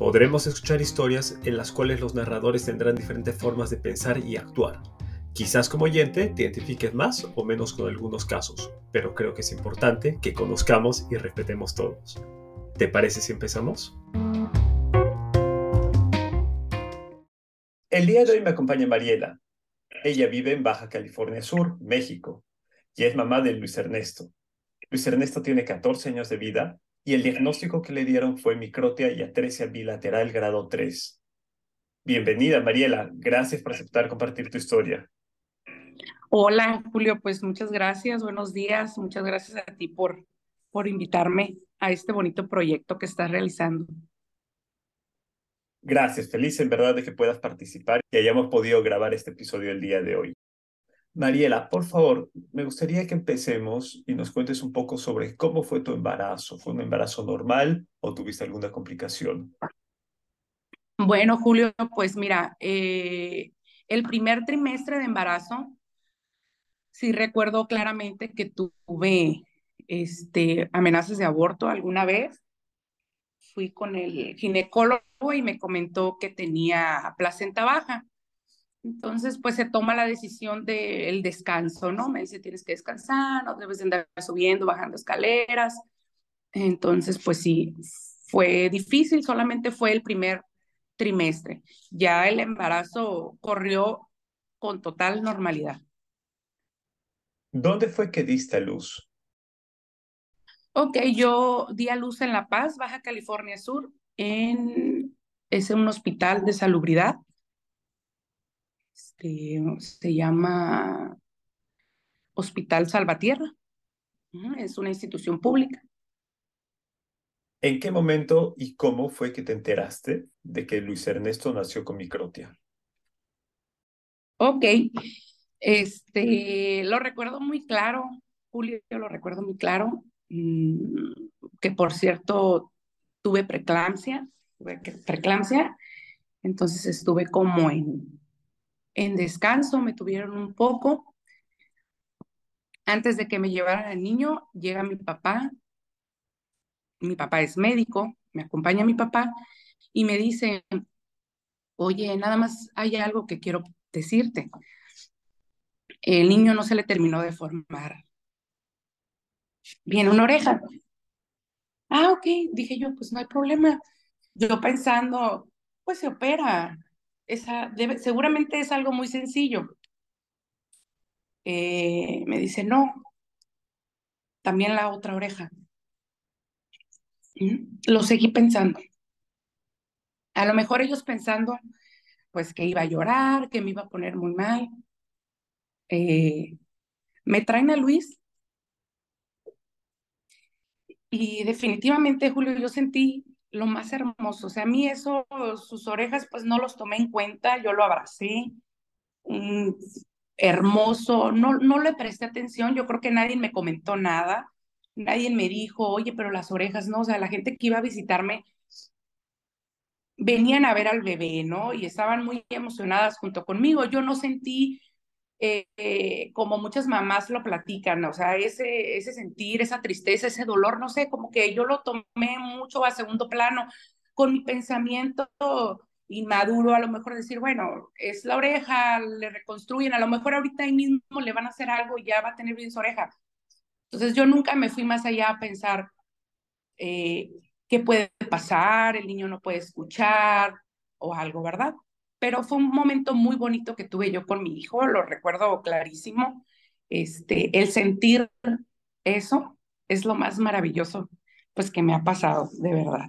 Podremos escuchar historias en las cuales los narradores tendrán diferentes formas de pensar y actuar. Quizás como oyente te identifiques más o menos con algunos casos, pero creo que es importante que conozcamos y respetemos todos. ¿Te parece si empezamos? El día de hoy me acompaña Mariela, ella vive en Baja California Sur, México, y es mamá de Luis Ernesto. Luis Ernesto tiene 14 años de vida y el diagnóstico que le dieron fue microtia y atresia bilateral grado 3. Bienvenida, Mariela. Gracias por aceptar compartir tu historia. Hola, Julio. Pues muchas gracias. Buenos días. Muchas gracias a ti por, por invitarme a este bonito proyecto que estás realizando. Gracias, feliz en verdad de que puedas participar y hayamos podido grabar este episodio el día de hoy. Mariela, por favor, me gustaría que empecemos y nos cuentes un poco sobre cómo fue tu embarazo. ¿Fue un embarazo normal o tuviste alguna complicación? Bueno, Julio, pues mira, eh, el primer trimestre de embarazo, sí recuerdo claramente que tuve este, amenazas de aborto alguna vez. Fui con el ginecólogo y me comentó que tenía placenta baja. Entonces, pues se toma la decisión del descanso, ¿no? Me dice, tienes que descansar, no debes andar subiendo, bajando escaleras. Entonces, pues sí, fue difícil, solamente fue el primer trimestre. Ya el embarazo corrió con total normalidad. ¿Dónde fue que diste a luz? Ok, yo di a luz en La Paz, Baja California Sur, en, es un hospital de salubridad. Este, se llama Hospital Salvatierra. Es una institución pública. ¿En qué momento y cómo fue que te enteraste de que Luis Ernesto nació con microtia? Ok, este, lo recuerdo muy claro, Julio, lo recuerdo muy claro, mm, que por cierto tuve preeclampsia, tuve preeclampsia, entonces estuve como en, en descanso, me tuvieron un poco. Antes de que me llevaran el niño, llega mi papá, mi papá es médico, me acompaña mi papá y me dice, oye, nada más hay algo que quiero decirte. El niño no se le terminó de formar bien una oreja. Ah, ok, dije yo, pues no hay problema. Yo pensando, pues se opera. Esa, seguramente es algo muy sencillo. Eh, me dice, no, también la otra oreja. Mm, lo seguí pensando. A lo mejor ellos pensando, pues que iba a llorar, que me iba a poner muy mal. Eh, me traen a Luis y definitivamente, Julio, yo sentí lo más hermoso. O sea, a mí eso, sus orejas, pues no los tomé en cuenta, yo lo abracé. hermoso, no, no le presté atención, yo creo que nadie me comentó nada, nadie me dijo, oye, pero las orejas, no, o sea, la gente que iba a visitarme venían a ver al bebé, ¿no? Y estaban muy emocionadas junto conmigo. Yo no sentí eh, como muchas mamás lo platican, o sea, ese, ese sentir, esa tristeza, ese dolor, no sé, como que yo lo tomé mucho a segundo plano con mi pensamiento inmaduro, a lo mejor decir, bueno, es la oreja, le reconstruyen, a lo mejor ahorita mismo le van a hacer algo y ya va a tener bien su oreja. Entonces yo nunca me fui más allá a pensar eh, qué puede pasar, el niño no puede escuchar o algo, ¿verdad? Pero fue un momento muy bonito que tuve yo con mi hijo, lo recuerdo clarísimo. Este, el sentir eso es lo más maravilloso pues que me ha pasado, de verdad.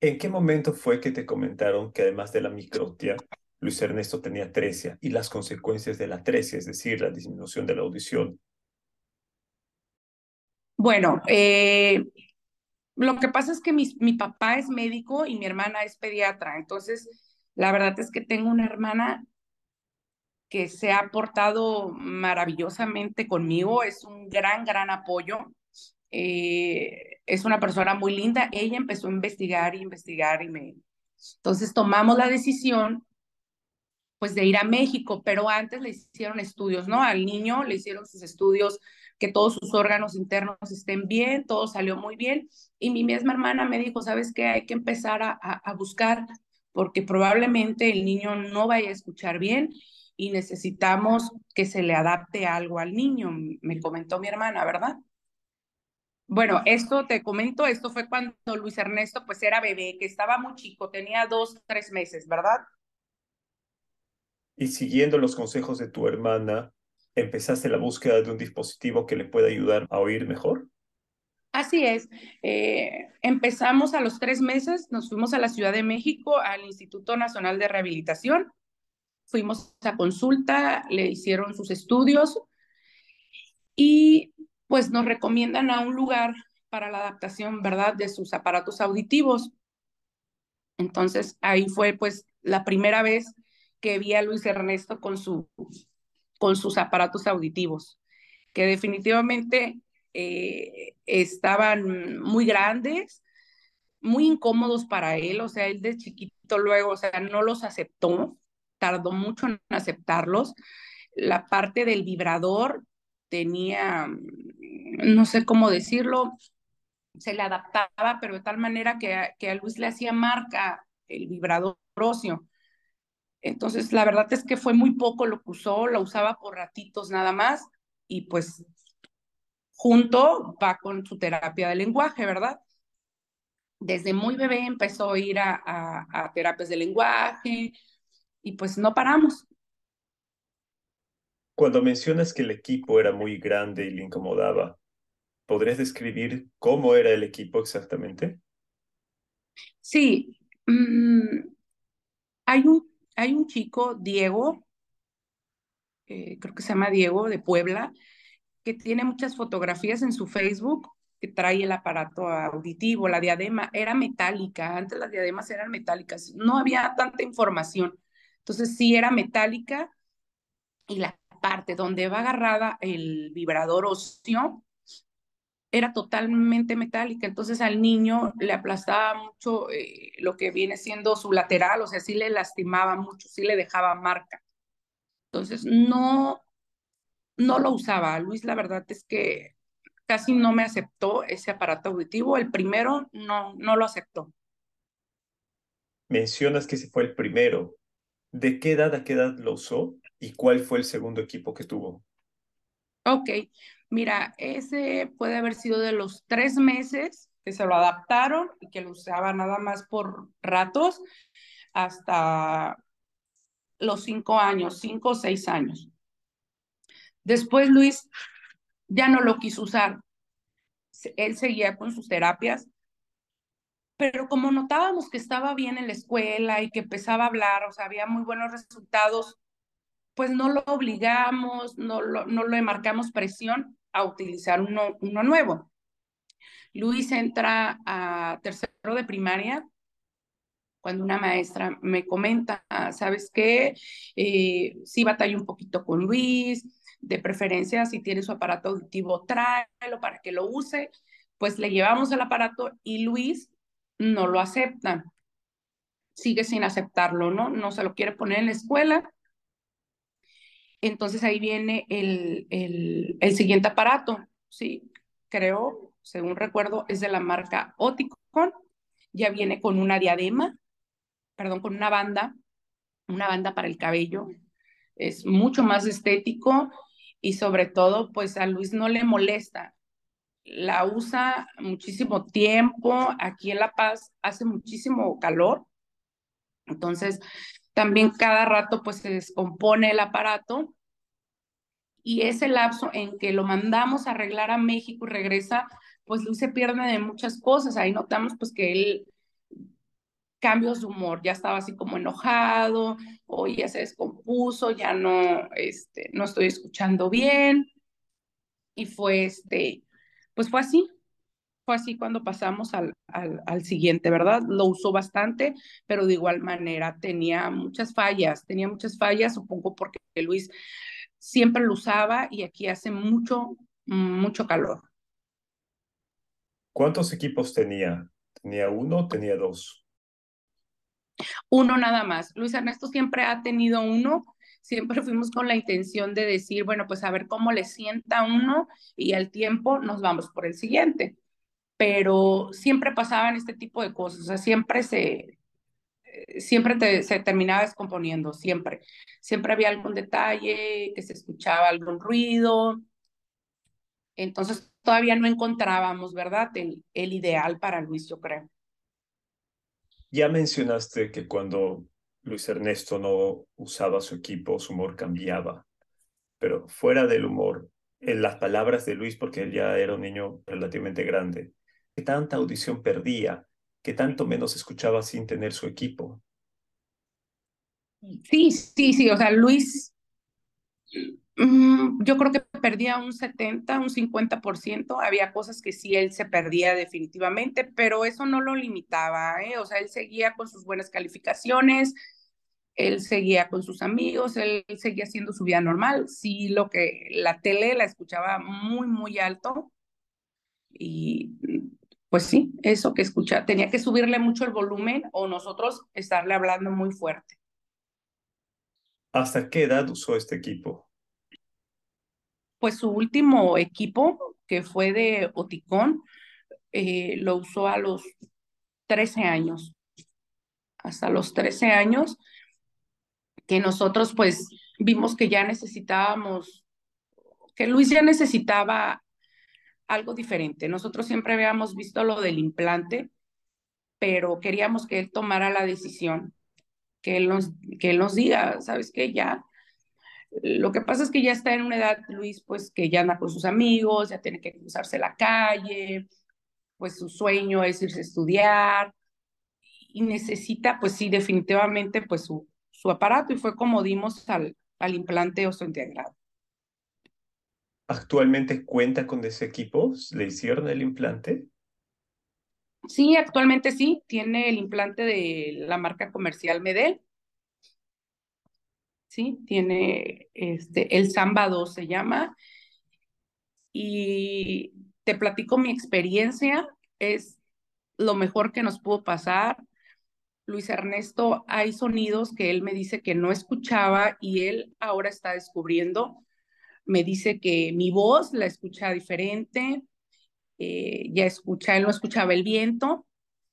¿En qué momento fue que te comentaron que además de la microtia, Luis Ernesto tenía tresia y las consecuencias de la tresia, es decir, la disminución de la audición? Bueno, eh, lo que pasa es que mi, mi papá es médico y mi hermana es pediatra, entonces la verdad es que tengo una hermana que se ha portado maravillosamente conmigo, es un gran, gran apoyo. Eh, es una persona muy linda. Ella empezó a investigar y investigar y me... Entonces tomamos la decisión pues de ir a México, pero antes le hicieron estudios, ¿no? Al niño le hicieron sus estudios, que todos sus órganos internos estén bien, todo salió muy bien. Y mi misma hermana me dijo, ¿sabes qué? Hay que empezar a, a buscar, porque probablemente el niño no vaya a escuchar bien y necesitamos que se le adapte algo al niño, me comentó mi hermana, ¿verdad? Bueno, esto te comento, esto fue cuando Luis Ernesto pues era bebé, que estaba muy chico, tenía dos, tres meses, ¿verdad? Y siguiendo los consejos de tu hermana, ¿empezaste la búsqueda de un dispositivo que le pueda ayudar a oír mejor? Así es. Eh, empezamos a los tres meses, nos fuimos a la Ciudad de México, al Instituto Nacional de Rehabilitación, fuimos a consulta, le hicieron sus estudios y pues nos recomiendan a un lugar para la adaptación, ¿verdad?, de sus aparatos auditivos. Entonces ahí fue pues la primera vez que vi a Luis Ernesto con, su, con sus aparatos auditivos, que definitivamente eh, estaban muy grandes, muy incómodos para él, o sea, él de chiquito luego, o sea, no los aceptó, tardó mucho en aceptarlos. La parte del vibrador tenía, no sé cómo decirlo, se le adaptaba, pero de tal manera que, que a Luis le hacía marca el vibrador óseo. Entonces, la verdad es que fue muy poco lo que usó, lo usaba por ratitos nada más y pues junto va con su terapia de lenguaje, ¿verdad? Desde muy bebé empezó a ir a, a, terapias de lenguaje y pues no paramos. Cuando mencionas que el equipo era muy grande y le incomodaba, ¿podrías describir cómo era el equipo exactamente? Sí, mm, hay un hay un chico, Diego, eh, creo que se llama Diego, de Puebla, que tiene muchas fotografías en su Facebook, que trae el aparato auditivo, la diadema, era metálica, antes las diademas eran metálicas, no había tanta información, entonces sí era metálica y la parte donde va agarrada el vibrador óseo era totalmente metálica, entonces al niño le aplastaba mucho eh, lo que viene siendo su lateral, o sea, sí le lastimaba mucho, sí le dejaba marca. Entonces no, no lo usaba. Luis, la verdad es que casi no me aceptó ese aparato auditivo. El primero no, no lo aceptó. Mencionas que ese fue el primero. ¿De qué edad a qué edad lo usó y cuál fue el segundo equipo que tuvo? Ok, Mira, ese puede haber sido de los tres meses que se lo adaptaron y que lo usaba nada más por ratos hasta los cinco años, cinco o seis años. Después Luis ya no lo quiso usar. Él seguía con sus terapias, pero como notábamos que estaba bien en la escuela y que empezaba a hablar, o sea, había muy buenos resultados, pues no lo obligamos, no, lo, no le marcamos presión a utilizar uno, uno nuevo. Luis entra a tercero de primaria cuando una maestra me comenta, ¿sabes qué? Eh, sí batalla un poquito con Luis, de preferencia si tiene su aparato auditivo, tráelo para que lo use. Pues le llevamos el aparato y Luis no lo acepta. Sigue sin aceptarlo, ¿no? No se lo quiere poner en la escuela entonces ahí viene el, el, siguiente aparato, ¿sí? Creo, según recuerdo, es de la marca Oticon. Ya viene con una diadema, perdón, con una banda, una banda para el cabello. Es mucho más estético y sobre todo, pues a Luis no le molesta. La usa muchísimo tiempo. Aquí en La Paz hace muchísimo calor. Entonces, también cada rato pues se descompone el aparato y ese lapso en que lo mandamos a arreglar a México y regresa, pues Luis se pierde de muchas cosas. Ahí notamos pues que él cambios de humor, ya estaba así como enojado, o ya se descompuso, ya no, este, no estoy escuchando bien. Y fue este, pues fue así. fue así cuando pasamos al, al, al, siguiente, ¿verdad? Lo usó bastante, pero de igual manera tenía muchas fallas, tenía muchas fallas, supongo porque Luis siempre lo usaba y aquí hace mucho, mucho calor. ¿Cuántos equipos tenía? ¿Tenía uno tenía dos? Uno nada más. Luis Ernesto siempre ha tenido uno. Siempre fuimos con la intención de decir, bueno, pues a ver cómo le sienta uno y al tiempo nos vamos por el siguiente pero siempre pasaban este tipo de cosas, o sea, siempre se, eh, siempre te, se terminaba descomponiendo, siempre. Siempre había algún detalle, que se escuchaba algún ruido. Entonces todavía no encontrábamos, ¿verdad? El, el ideal para Luis, yo creo. Ya mencionaste que cuando Luis Ernesto no usaba su equipo, su humor cambiaba. Pero fuera del humor, en las palabras de Luis, porque él ya era un niño relativamente grande, ¿Qué tanta audición perdía? ¿Qué tanto menos escuchaba sin tener su equipo? Sí, sí, sí, o sea, Luis, yo creo que perdía un 70, un 50%, había cosas que sí él se perdía definitivamente, pero eso no lo limitaba, ¿eh? o sea, él seguía con sus buenas calificaciones, él seguía con sus amigos, él seguía haciendo su vida normal, sí, lo que la tele la escuchaba muy, muy alto y pues sí, eso que escucha, tenía que subirle mucho el volumen o nosotros estarle hablando muy fuerte. ¿Hasta qué edad usó este equipo? Pues su último equipo, que fue de Oticón, eh, lo usó a los 13 años. Hasta los 13 años, que nosotros pues vimos que ya necesitábamos, que Luis ya necesitaba algo diferente. Nosotros siempre habíamos visto lo del implante, pero queríamos que él tomara la decisión, que él nos, que él nos diga, ¿sabes qué? Ya. Lo que pasa es que ya está en una edad, Luis, pues que ya anda con sus amigos, ya tiene que cruzarse la calle, pues su sueño es irse a estudiar y necesita, pues sí, definitivamente, pues su, su aparato y fue como dimos al, al implante osteointegrado. ¿Actualmente cuenta con ese equipo? ¿Le hicieron el implante? Sí, actualmente sí. Tiene el implante de la marca comercial Medel. Sí, tiene este, el Samba 2 se llama. Y te platico mi experiencia. Es lo mejor que nos pudo pasar. Luis Ernesto, hay sonidos que él me dice que no escuchaba y él ahora está descubriendo me dice que mi voz la escucha diferente, eh, ya escucha, él no escuchaba el viento,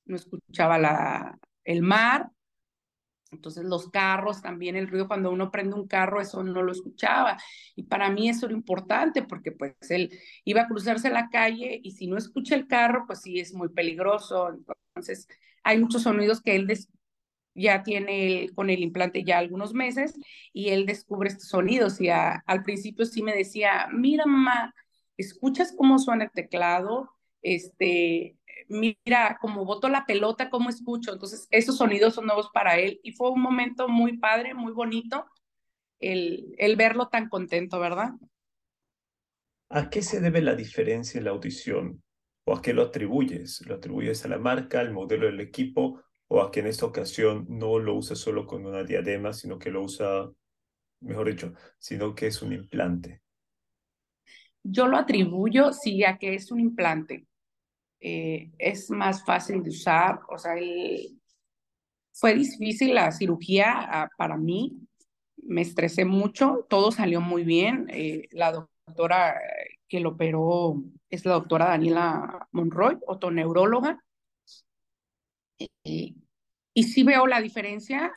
no escuchaba la, el mar, entonces los carros, también el ruido cuando uno prende un carro, eso no lo escuchaba. Y para mí eso era importante porque pues él iba a cruzarse la calle y si no escucha el carro, pues sí es muy peligroso. Entonces hay muchos sonidos que él ya tiene con el implante ya algunos meses y él descubre estos sonidos y al principio sí me decía, mira mamá, ¿escuchas cómo suena el teclado? Este, mira cómo boto la pelota, cómo escucho. Entonces, esos sonidos son nuevos para él y fue un momento muy padre, muy bonito el, el verlo tan contento, ¿verdad? ¿A qué se debe la diferencia en la audición? ¿O a qué lo atribuyes? ¿Lo atribuyes a la marca, al modelo del equipo o a que en esta ocasión no lo usa solo con una diadema, sino que lo usa, mejor dicho, sino que es un implante? Yo lo atribuyo, sí, a que es un implante. Eh, es más fácil de usar, o sea, fue difícil la cirugía ah, para mí, me estresé mucho, todo salió muy bien. Eh, la doctora que lo operó es la doctora Daniela Monroy, otoneuróloga. Y, y sí veo la diferencia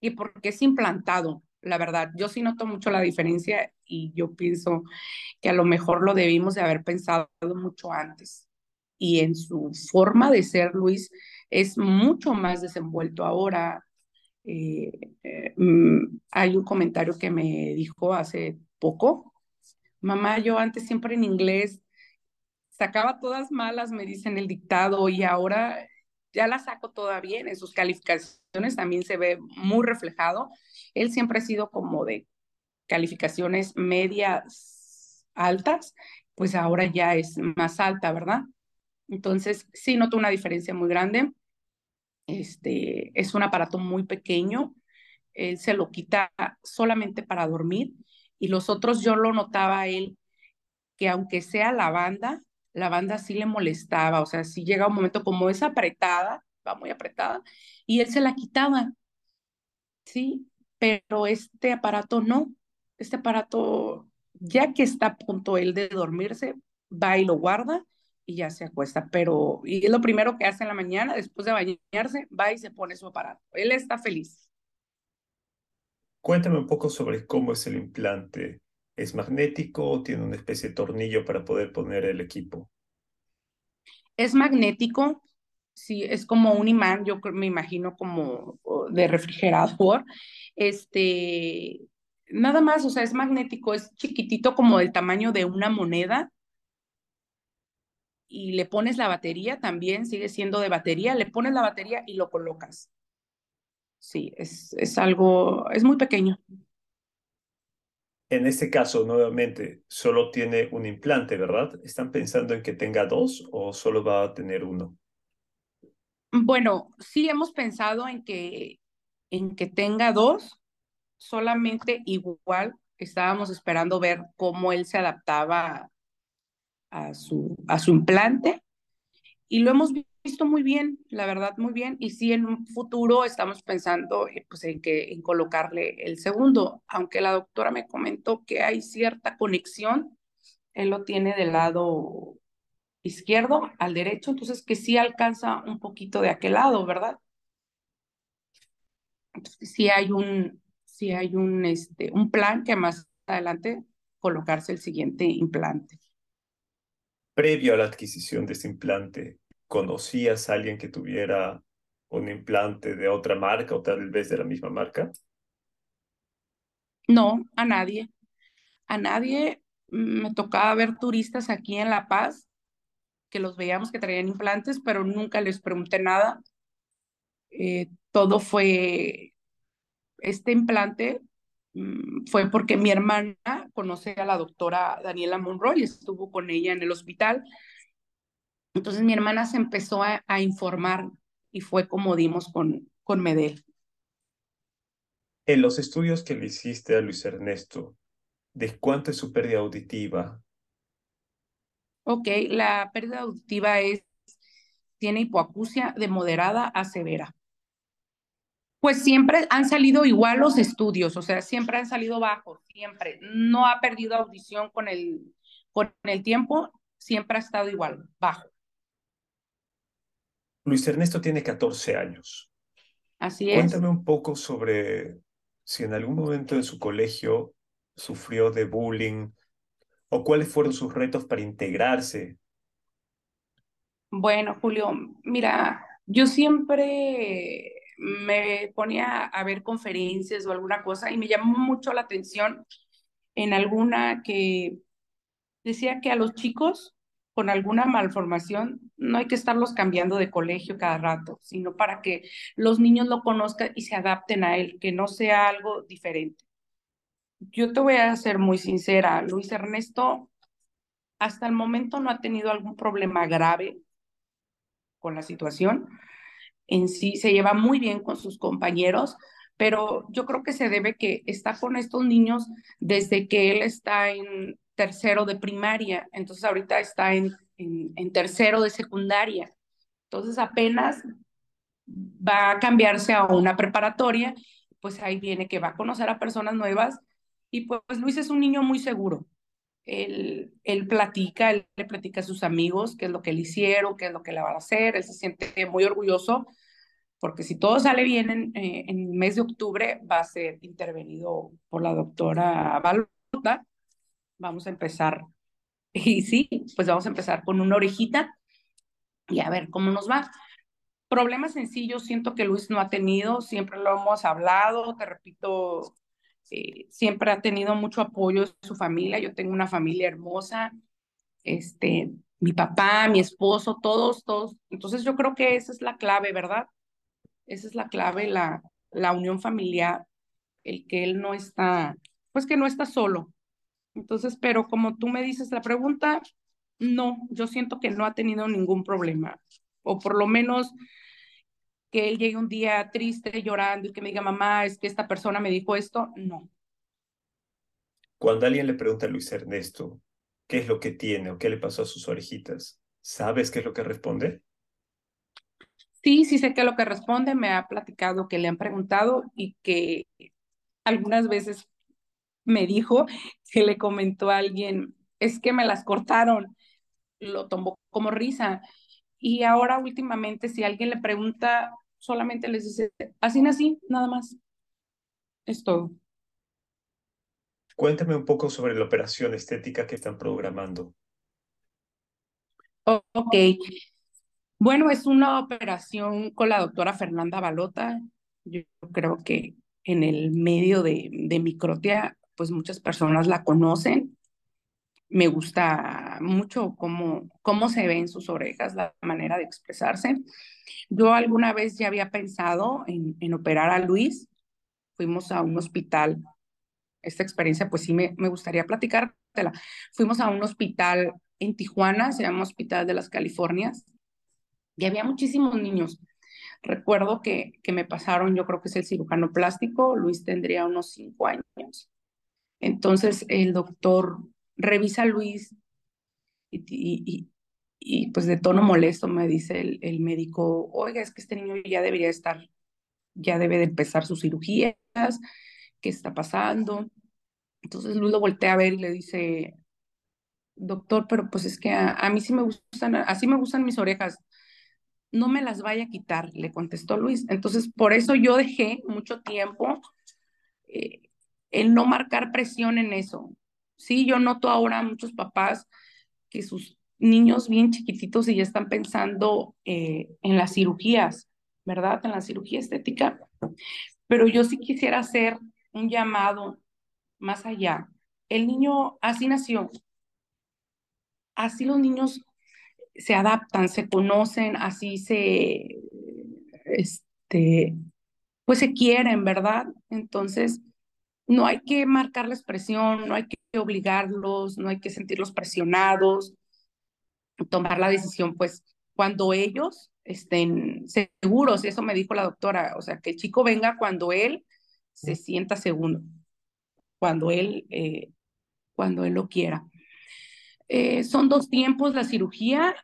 y porque es implantado, la verdad. Yo sí noto mucho la diferencia y yo pienso que a lo mejor lo debimos de haber pensado mucho antes. Y en su forma de ser, Luis, es mucho más desenvuelto ahora. Eh, eh, mm, hay un comentario que me dijo hace poco, mamá, yo antes siempre en inglés sacaba todas malas, me dicen el dictado, y ahora ya la saco toda bien, en sus calificaciones también se ve muy reflejado. Él siempre ha sido como de calificaciones medias altas, pues ahora ya es más alta, ¿verdad? Entonces, sí noto una diferencia muy grande. Este, es un aparato muy pequeño. Él se lo quita solamente para dormir y los otros yo lo notaba él que aunque sea la banda, la banda sí le molestaba, o sea, si llega un momento como es apretada, va muy apretada, y él se la quitaba, ¿sí? Pero este aparato no, este aparato, ya que está a punto él de dormirse, va y lo guarda y ya se acuesta, pero, y es lo primero que hace en la mañana, después de bañarse, va y se pone su aparato. Él está feliz. Cuéntame un poco sobre cómo es el implante. ¿Es magnético o tiene una especie de tornillo para poder poner el equipo? Es magnético, sí, es como un imán, yo me imagino como de refrigerador. Este, nada más, o sea, es magnético, es chiquitito como del tamaño de una moneda. Y le pones la batería también, sigue siendo de batería, le pones la batería y lo colocas sí, es, es algo, es muy pequeño. En este caso, nuevamente, solo tiene un implante, ¿verdad? ¿Están pensando en que tenga dos o solo va a tener uno? Bueno, sí hemos pensado en que, en que tenga dos, solamente igual estábamos esperando ver cómo él se adaptaba a su, a su implante y lo hemos visto muy bien, la verdad, muy bien. Y sí, en un futuro estamos pensando eh, pues, en, que, en colocarle el segundo, aunque la doctora me comentó que hay cierta conexión, él lo tiene del lado izquierdo al derecho, entonces que sí alcanza un poquito de aquel lado, ¿verdad? Entonces sí hay un, sí hay un, este, un plan que más adelante colocarse el siguiente implante. Previo a la adquisición de este implante, ¿Conocías a alguien que tuviera un implante de otra marca o tal vez de la misma marca? No, a nadie. A nadie me tocaba ver turistas aquí en La Paz que los veíamos que traían implantes, pero nunca les pregunté nada. Eh, todo fue, este implante fue porque mi hermana conoce a la doctora Daniela Monroy, estuvo con ella en el hospital entonces mi hermana se empezó a, informar y fue como dimos con, con Medel. En los estudios que le hiciste a Luis Ernesto, ¿de cuánto es su pérdida auditiva? Ok, la pérdida auditiva es, tiene hipoacusia de moderada a severa. Pues siempre han salido igual los estudios, o sea, siempre han salido bajos, siempre. No ha perdido audición con el, con el tiempo, siempre ha estado igual, bajo. Luis Ernesto tiene 14 años. Así es. Cuéntame un poco sobre si en algún momento en su colegio sufrió de bullying o cuáles fueron sus retos para integrarse. Bueno, Julio, mira, yo siempre me ponía a ver conferencias o alguna cosa y me llamó mucho la atención en alguna que decía que a los chicos con alguna malformación, no hay que estarlos cambiando de colegio cada rato, sino para que los niños lo conozcan y se adapten a él, que no sea algo diferente. Yo te voy a ser muy sincera, Luis Ernesto hasta el momento no ha tenido algún problema grave con la situación. En sí se lleva muy bien con sus compañeros, pero yo creo que se debe que está con estos niños desde que él está en tercero de primaria, entonces ahorita está en, en, tercero de secundaria. Entonces apenas va a cambiarse a una preparatoria, pues ahí viene que va a conocer a personas nuevas y pues, Luis es un niño muy seguro. Él, él platica, él le platica a sus amigos qué es lo que le hicieron, qué es lo que le van a hacer, él se siente muy orgulloso porque si todo sale bien en, eh, en el mes de octubre va a ser intervenido por la doctora Balota vamos a empezar. Y sí, pues vamos a empezar con una orejita y a ver cómo nos va. Problemas sencillos siento que Luis no ha tenido, siempre lo hemos hablado, te repito, eh, siempre ha tenido mucho apoyo de su familia, yo tengo una familia hermosa, este, mi papá, mi esposo, todos, todos. Entonces yo creo que esa es la clave, ¿verdad? Esa es la clave, la, la unión familiar, el que él no está, pues que no está solo, entonces, pero como tú me dices la pregunta, no, yo siento que no ha tenido ningún problema, o por lo menos que él llegue un día triste, llorando y que me diga, mamá, es que esta persona me dijo esto, no. Cuando alguien le pregunta a Luis Ernesto qué es lo que tiene o qué le pasó a sus orejitas, ¿sabes qué es lo que responde? Sí, sí sé qué es lo que responde, me ha platicado que le han preguntado y que algunas veces me dijo que le comentó a alguien, es que me las cortaron, lo tomó como risa. Y ahora últimamente si alguien le pregunta, solamente les dice, así nací, nada más. Es todo. Cuéntame un poco sobre la operación estética que están programando. Ok. Bueno, es una operación con la doctora Fernanda Balota. Yo creo que en el medio de, de Microtia, pues muchas personas la conocen. Me gusta mucho cómo, cómo se ven sus orejas, la manera de expresarse. Yo alguna vez ya había pensado en, en operar a Luis. Fuimos a un hospital. Esta experiencia, pues sí, me, me gustaría platicártela. Fuimos a un hospital en Tijuana, se llama Hospital de las Californias, y había muchísimos niños. Recuerdo que, que me pasaron, yo creo que es el cirujano plástico, Luis tendría unos cinco años. Entonces el doctor revisa a Luis y, pues de tono molesto me dice el, médico, oiga, es que este niño ya debería estar, ya debe de empezar sus cirugías, ¿qué está pasando? Entonces Luis lo voltea a ver y le dice, doctor, pero pues es que a, a mí sí me gustan, así me gustan mis orejas, no me las vaya a quitar, le contestó Luis. Entonces, por eso yo dejé mucho tiempo eh, el no marcar presión en eso. Sí, yo noto ahora muchos papás que sus niños bien chiquititos y ya están pensando eh, en las cirugías, ¿verdad? En la cirugía estética. Pero yo sí quisiera hacer un llamado más allá. El niño así nació. Así los niños se adaptan, se conocen, así se, este, pues se quieren, ¿verdad? Entonces, no hay que marcarles presión, no hay que obligarlos, no hay que sentirlos presionados, tomar la decisión, pues, cuando ellos estén seguros, eso me dijo la doctora, o sea, que el chico venga cuando él se sienta seguro, cuando él, eh, cuando él lo quiera. Eh, son dos tiempos la cirugía.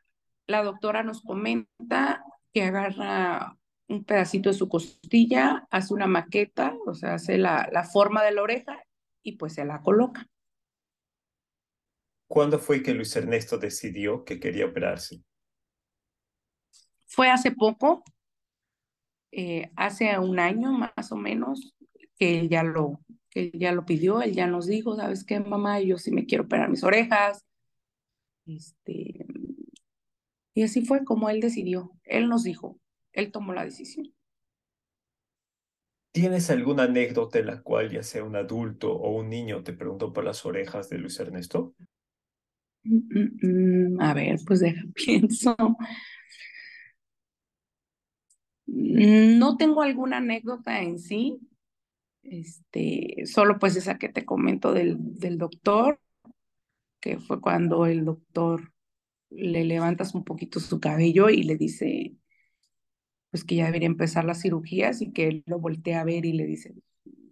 La doctora nos comenta que agarra un pedacito de su costilla, hace una maqueta, o sea, hace la, la forma de la oreja y pues se la coloca. ¿Cuándo fue que Luis Ernesto decidió que quería operarse? Fue hace poco, eh, hace un año más o menos, que él ya lo, que ya lo pidió, él ya nos dijo, ¿sabes qué, mamá? Yo sí me quiero operar mis orejas. Este, y así fue como él decidió. Él nos dijo, él tomó la decisión. ¿Tienes alguna anécdota en la cual ya sea un adulto o un niño te preguntó por las orejas de Luis Ernesto? Mm, mm, a ver, pues deja, pienso. No tengo alguna anécdota en sí, este, solo pues esa que te comento del, del doctor, que fue cuando el doctor le levantas un poquito su cabello y le dice, pues que ya debería empezar las cirugías y que él lo voltea a ver y le dice,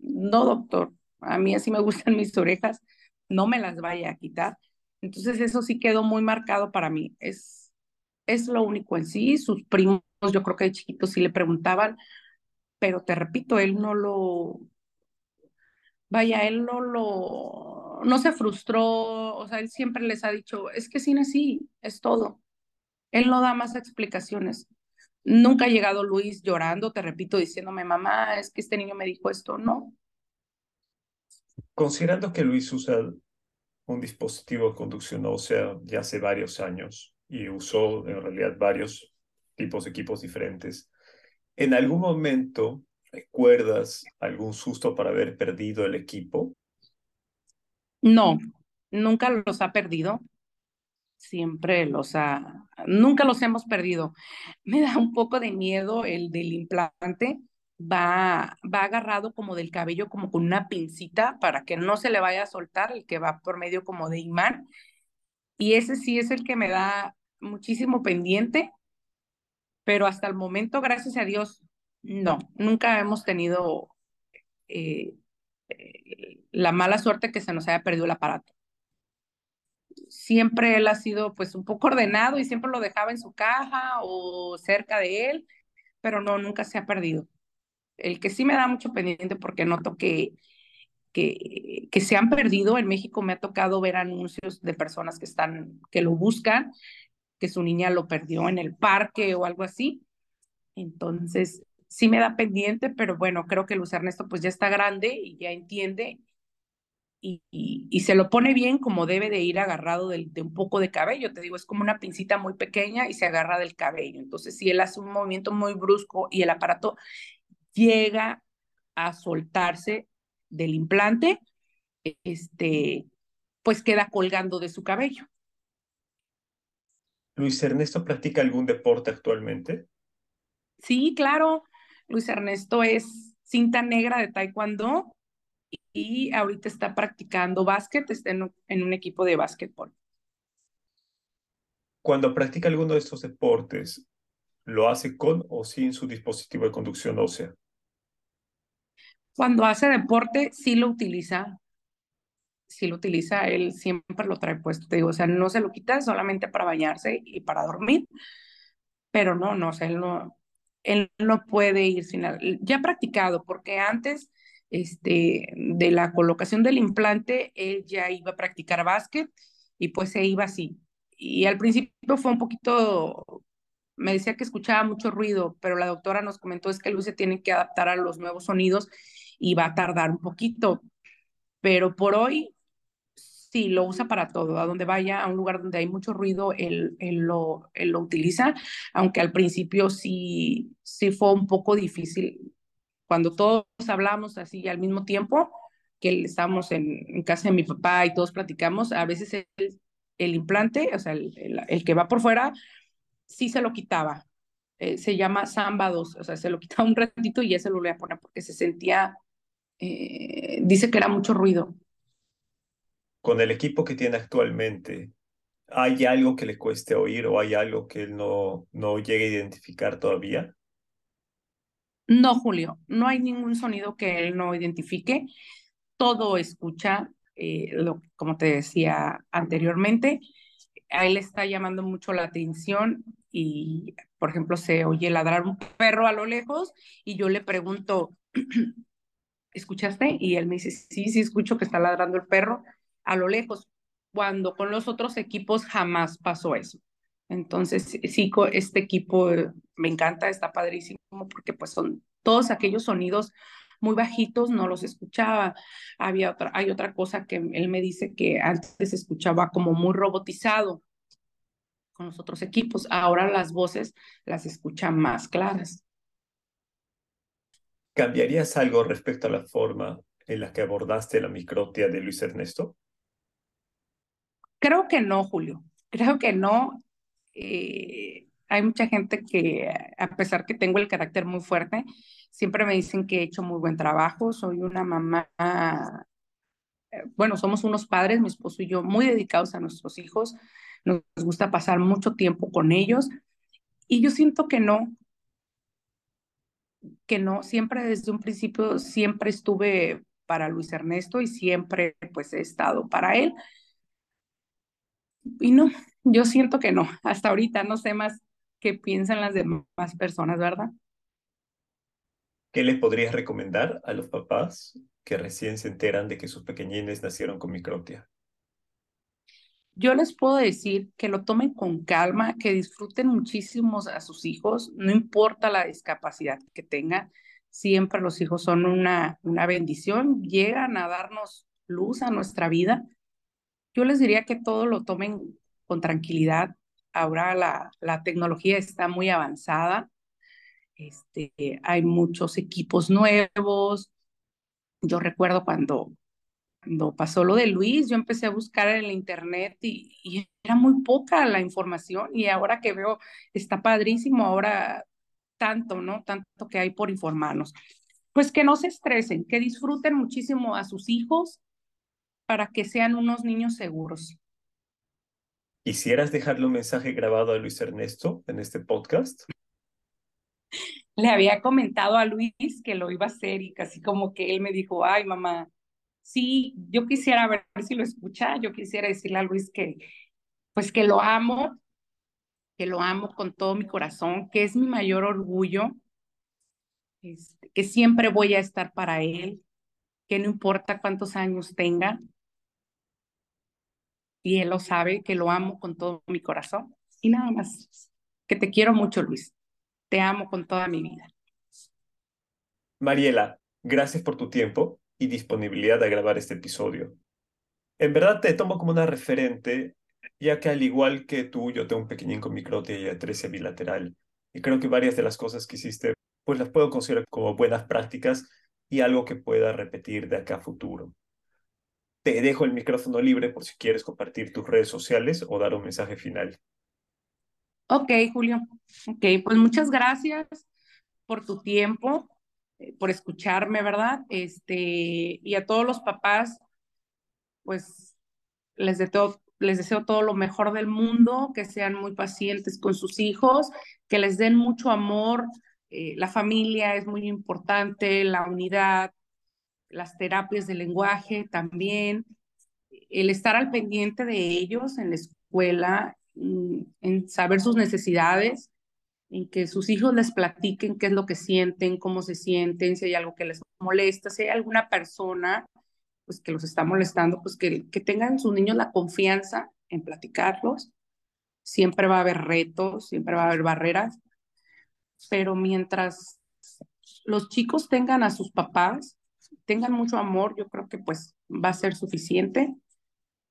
no doctor, a mí así me gustan mis orejas, no me las vaya a quitar. Entonces eso sí quedó muy marcado para mí. Es, es lo único en sí. Sus primos, yo creo que de chiquitos sí le preguntaban, pero te repito, él no lo, vaya, él no lo, no se frustró, o sea, él siempre les ha dicho, es que sí nací, es todo. Él no da más explicaciones. Nunca ha llegado Luis llorando, te repito, diciéndome, mamá, es que este niño me dijo esto, no. Considerando que Luis usa un dispositivo de conducción ósea ya hace varios años y usó en realidad varios tipos de equipos diferentes, ¿en algún momento recuerdas algún susto para haber perdido el equipo? No, nunca los ha perdido siempre los ha, nunca los hemos perdido. Me da un poco de miedo el del implante, va, va agarrado como del cabello, como con una pincita para que no se le vaya a soltar, el que va por medio como de imán. y ese sí es el que me da muchísimo pendiente, pero hasta el momento, gracias a Dios, no, nunca hemos tenido eh, eh, la mala suerte que se nos haya perdido el aparato. Siempre él ha sido pues un poco ordenado y siempre lo dejaba en su caja o cerca de él, pero no, nunca se ha perdido. El que sí me da mucho pendiente porque noto que, que, se han perdido, en México me ha tocado ver anuncios de personas que están, que lo buscan, que su niña lo perdió en el parque o algo así. Entonces, sí me da pendiente, pero bueno, creo que Luis Ernesto pues ya está grande y ya entiende y, y, se lo pone bien como debe de ir agarrado de, de, un poco de cabello. Te digo, es como una pincita muy pequeña y se agarra del cabello. Entonces, si él hace un movimiento muy brusco y el aparato llega a soltarse del implante, este, pues queda colgando de su cabello. Luis Ernesto practica algún deporte actualmente? Sí, claro. Luis Ernesto es cinta negra de taekwondo y ahorita está practicando básquet, está en un, en un equipo de básquetbol. Cuando practica alguno de estos deportes, ¿lo hace con o sin su dispositivo de conducción ósea? Cuando hace deporte, sí lo utiliza. Sí lo utiliza, él siempre lo trae puesto, te digo, o sea, no se lo quita solamente para bañarse y para dormir, pero no, no, o sea, él no, él no puede ir sin ya ha practicado, porque antes este, de la colocación del implante, él ya iba a practicar básquet y pues se iba así. Y al principio fue un poquito, me decía que escuchaba mucho ruido, pero la doctora nos comentó es que Luis se tiene que adaptar a los nuevos sonidos y va a tardar un poquito. Pero por hoy sí, lo usa para todo. A donde vaya, a un lugar donde hay mucho ruido, él, él, lo, él lo utiliza, aunque al principio sí, sí fue un poco difícil. Cuando todos hablamos así al mismo tiempo, que estábamos en, en, casa de mi papá y todos platicamos, a veces el, implante, o sea, el, que va por fuera, sí se lo quitaba. Eh, se llama Samba 2, o sea, se lo quitaba un ratito y ya se lo volvía a poner porque se sentía, eh, dice que era mucho ruido con el equipo que tiene actualmente, ¿hay algo que le cueste oír o hay algo que él no, no llegue a identificar todavía? No, Julio, no hay ningún sonido que él no identifique. Todo escucha, eh, como te decía anteriormente, a él está llamando mucho la atención y, por ejemplo, se oye ladrar un perro a lo lejos y yo le pregunto, ¿escuchaste? Y él me dice, sí, sí, escucho que está ladrando el perro a lo lejos, cuando con los otros equipos jamás pasó eso. Entonces, sí, este equipo eh, me encanta, está padrísimo, porque pues son todos aquellos sonidos muy bajitos, no los escuchaba. Había otra, hay otra cosa que él me dice que antes se escuchaba como muy robotizado con los otros equipos, ahora las voces las escucha más claras. ¿Cambiarías algo respecto a la forma en la que abordaste la microtia de Luis Ernesto? Creo que no, Julio. Creo que no. Eh, hay mucha gente que, a pesar que tengo el carácter muy fuerte, siempre me dicen que he hecho muy buen trabajo. Soy una mamá, eh, bueno, somos unos padres, mi esposo y yo, muy dedicados a nuestros hijos. Nos gusta pasar mucho tiempo con ellos. Y yo siento que no, que no, siempre desde un principio, siempre estuve para Luis Ernesto y siempre pues he estado para él. Y no, yo siento que no. Hasta ahorita no sé más qué piensan las demás personas, ¿verdad? ¿Qué le podrías recomendar a los papás que recién se enteran de que sus pequeñines nacieron con microtia? Yo les puedo decir que lo tomen con calma, que disfruten muchísimo a sus hijos, no importa la discapacidad que tengan, siempre los hijos son una, una bendición, llegan a darnos luz a nuestra vida yo les diría que todo lo tomen con tranquilidad. Ahora la, la tecnología está muy avanzada. Este, hay muchos equipos nuevos. Yo recuerdo cuando, cuando pasó lo de Luis, yo empecé a buscar en el internet y, era muy poca la información y ahora que veo está padrísimo, ahora tanto, ¿no? Tanto que hay por informarnos. Pues que no se estresen, que disfruten muchísimo a sus hijos, para que sean unos niños seguros. ¿Quisieras dejarle un mensaje grabado a Luis Ernesto en este podcast? Le había comentado a Luis que lo iba a hacer y casi como que él me dijo, ay mamá, sí, yo quisiera ver si lo escucha, yo quisiera decirle a Luis que, pues que lo amo, que lo amo con todo mi corazón, que es mi mayor orgullo, este, que siempre voy a estar para él, que no importa cuántos años tenga, y él lo sabe, que lo amo con todo mi corazón. Y nada más, que te quiero mucho, Luis. Te amo con toda mi vida. Mariela, gracias por tu tiempo y disponibilidad a grabar este episodio. En verdad te tomo como una referente, ya que al igual que tú, yo tengo un pequeñín con microtia y atresia bilateral. Y creo que varias de las cosas que hiciste, pues las puedo considerar como buenas prácticas y algo que pueda repetir de acá a futuro. Te dejo el micrófono libre por si quieres compartir tus redes sociales o dar un mensaje final. Ok, Julio. Ok, pues muchas gracias por tu tiempo. Eh, por escucharme, ¿verdad? Este, y a todos los papás, pues les deseo, les deseo todo lo mejor del mundo, que sean muy pacientes con sus hijos, que les den mucho amor. Eh, la familia es muy importante, la unidad, las terapias de lenguaje también, el estar al pendiente de ellos en la escuela, mm, en saber sus necesidades en que sus hijos les platiquen qué es lo que sienten, cómo se sienten, si hay algo que les molesta, si hay alguna persona pues que los está molestando, pues que, que tengan sus niños la confianza en platicarlos. Siempre va a haber retos, siempre va a haber barreras, pero mientras los chicos tengan a sus papás, tengan mucho amor, yo creo que pues va a ser suficiente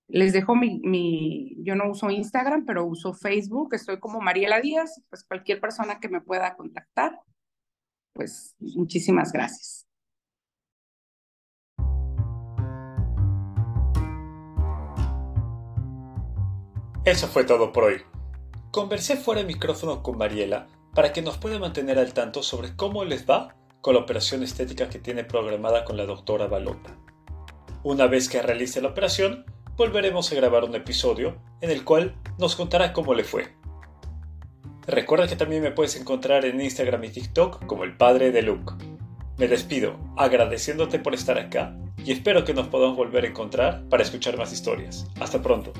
les dejo mi, mi, yo no uso Instagram, pero uso Facebook, estoy como Mariela Díaz, pues cualquier persona que me pueda contactar, pues muchísimas gracias. Eso fue todo por hoy. Conversé fuera de micrófono con Mariela para que nos pueda mantener al tanto sobre cómo les va con la operación estética que tiene programada con la doctora Balota. Una vez que realice la operación, volveremos a grabar un episodio en el cual nos contará cómo le fue. Recuerda que también me puedes encontrar en Instagram y TikTok como el padre de Luke. Me despido agradeciéndote por estar acá y espero que nos podamos volver a encontrar para escuchar más historias. Hasta pronto.